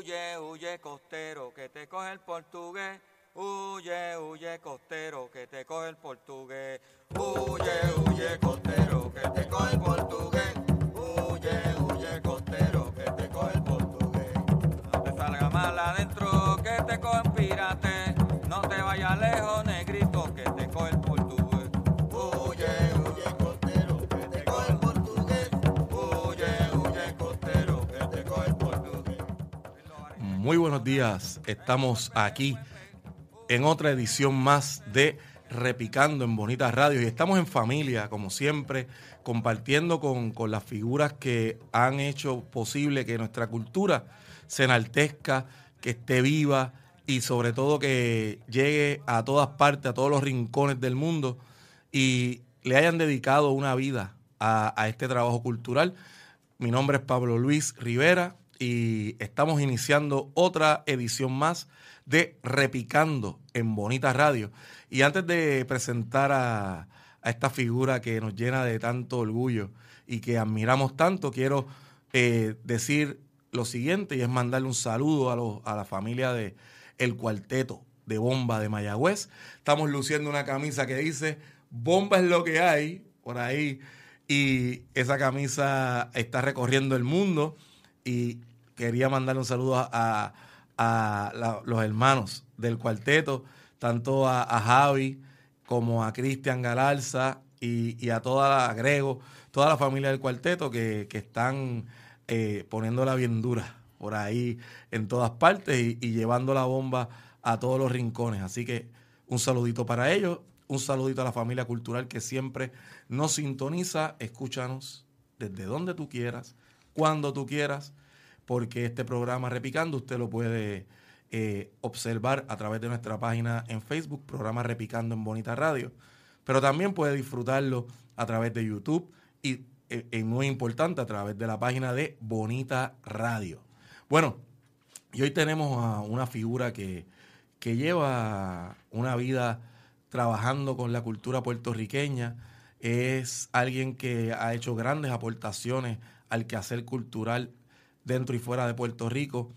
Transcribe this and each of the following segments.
Huye, huye, costero, que te coge el portugués. Huye, huye, costero, que te coge el portugués. Huye, huye, costero, que te coge el portugués. Muy buenos días, estamos aquí en otra edición más de Repicando en Bonita Radio y estamos en familia, como siempre, compartiendo con, con las figuras que han hecho posible que nuestra cultura se enaltezca, que esté viva y sobre todo que llegue a todas partes, a todos los rincones del mundo y le hayan dedicado una vida a este trabajo cultural. Mi nombre es Pablo Luis Rivera y estamos iniciando otra edición más de Repicando en Bonita Radio. Y antes de presentar a, esta figura que nos llena de tanto orgullo y que admiramos tanto, quiero eh, decir lo siguiente y es mandarle un saludo a, los- a la familia de El Cuarteto de Bomba de Mayagüez. Estamos luciendo una camisa que dice Bomba es lo que hay por ahí y esa camisa está recorriendo el mundo y quería mandarle un saludo a, a- los hermanos del cuarteto, tanto a, a Javi como a Cristian Galarza y, y a toda la, a Grego, toda la familia del cuarteto que, que están eh, poniéndola bien dura por ahí en todas partes y llevando la bomba a todos los rincones. Así que un saludito para ellos, un saludito a la familia cultural que siempre nos sintoniza, escúchanos desde donde tú quieras, cuando tú quieras, porque este programa Repicando usted lo puede eh, observar a través de nuestra página en Facebook, programa Repicando en Bonita Radio, pero también puede disfrutarlo a través de YouTube y, eh, muy importante, a través de la página de Bonita Radio. Bueno, y hoy tenemos a una figura que, que lleva una vida trabajando con la cultura puertorriqueña. Es alguien que ha hecho grandes aportaciones al quehacer cultural dentro y fuera de Puerto Rico.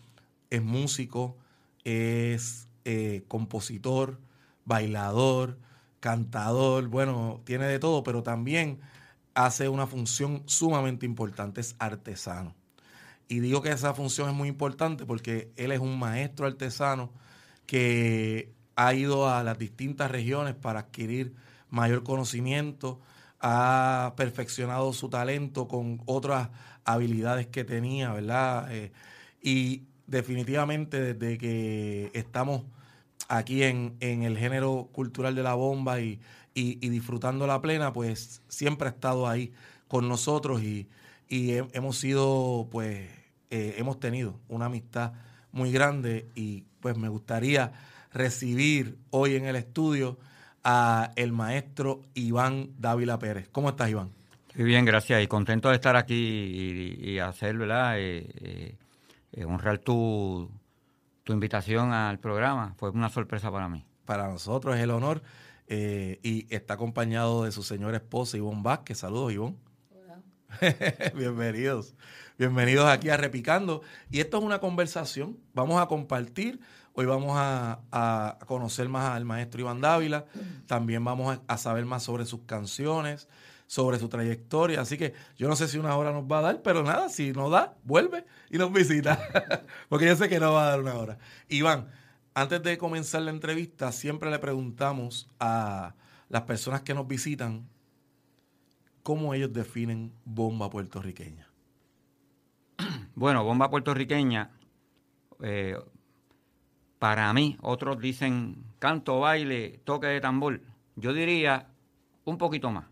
Es músico, es eh, compositor, bailador, cantador, bueno, tiene de todo, pero también hace una función sumamente importante, es artesano. Y digo que esa función es muy importante porque él es un maestro artesano que ha ido a las distintas regiones para adquirir mayor conocimiento, ha perfeccionado su talento con otras habilidades que tenía, ¿verdad? Eh, y definitivamente desde que estamos aquí en, en el género cultural de la bomba y, y, disfrutando la plena, pues siempre ha estado ahí con nosotros y, y he- hemos sido, pues, eh, hemos tenido una amistad muy grande y pues me gustaría recibir hoy en el estudio a el maestro Iván Dávila Pérez. ¿Cómo estás, Iván? Muy bien, gracias. Y contento de estar aquí y, y hacer, ¿verdad? Eh, eh, eh, honrar tu, tu invitación al programa. Fue una sorpresa para mí. Para nosotros es el honor eh, y está acompañado de su señora esposa Ivonne Vázquez. Saludos, Ivonne. Bienvenidos. Bienvenidos aquí a Repicando. Y esto es una conversación. Vamos a compartir. Hoy vamos a, conocer más al maestro Iván Dávila. También vamos a, a saber más sobre sus canciones, sobre su trayectoria. Así que yo no sé si una hora nos va a dar, pero nada, si no da, vuelve y nos visita. Porque yo sé que no va a dar una hora. Iván, antes de comenzar la entrevista, siempre le preguntamos a las personas que nos visitan cómo ellos definen bomba puertorriqueña. Bueno, bomba puertorriqueña, eh, para mí, otros dicen canto, baile, toque de tambor. Yo diría un poquito más.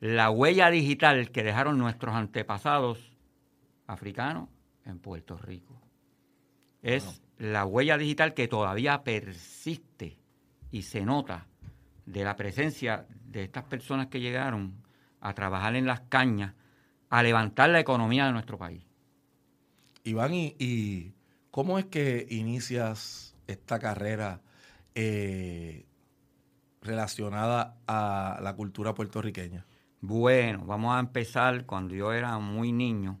La huella digital que dejaron nuestros antepasados africanos en Puerto Rico. Es la huella digital que todavía persiste y se nota de la presencia de estas personas que llegaron a trabajar en las cañas, a levantar la economía de nuestro país. Iván, ¿y, cómo es que inicias esta carrera eh, relacionada a la cultura puertorriqueña? Bueno, vamos a empezar cuando yo era muy niño,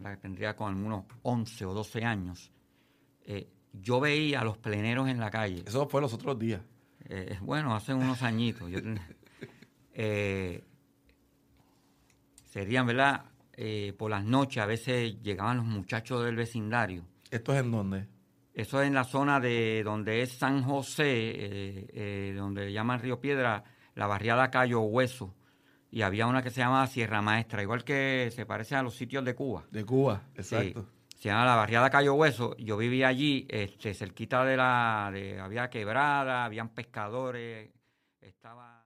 la tendría con unos 11 o 12 años. Eh, yo veía a los pleneros en la calle. Eso fue los otros días. Eh, bueno, hace unos añitos. serían, ¿verdad? por las noches a veces llegaban los muchachos del vecindario. ¿Esto es en dónde? Eso es en la zona de donde es San José, donde llaman Río Piedra, la barriada Cayo Hueso y había una que se llama Sierra Maestra, igual que se parece a los sitios de Cuba. De Cuba, exacto. se llama la barriada Cayo Hueso. Yo vivía allí, este, cerquita de la, de, había quebrada, habían pescadores, estaba.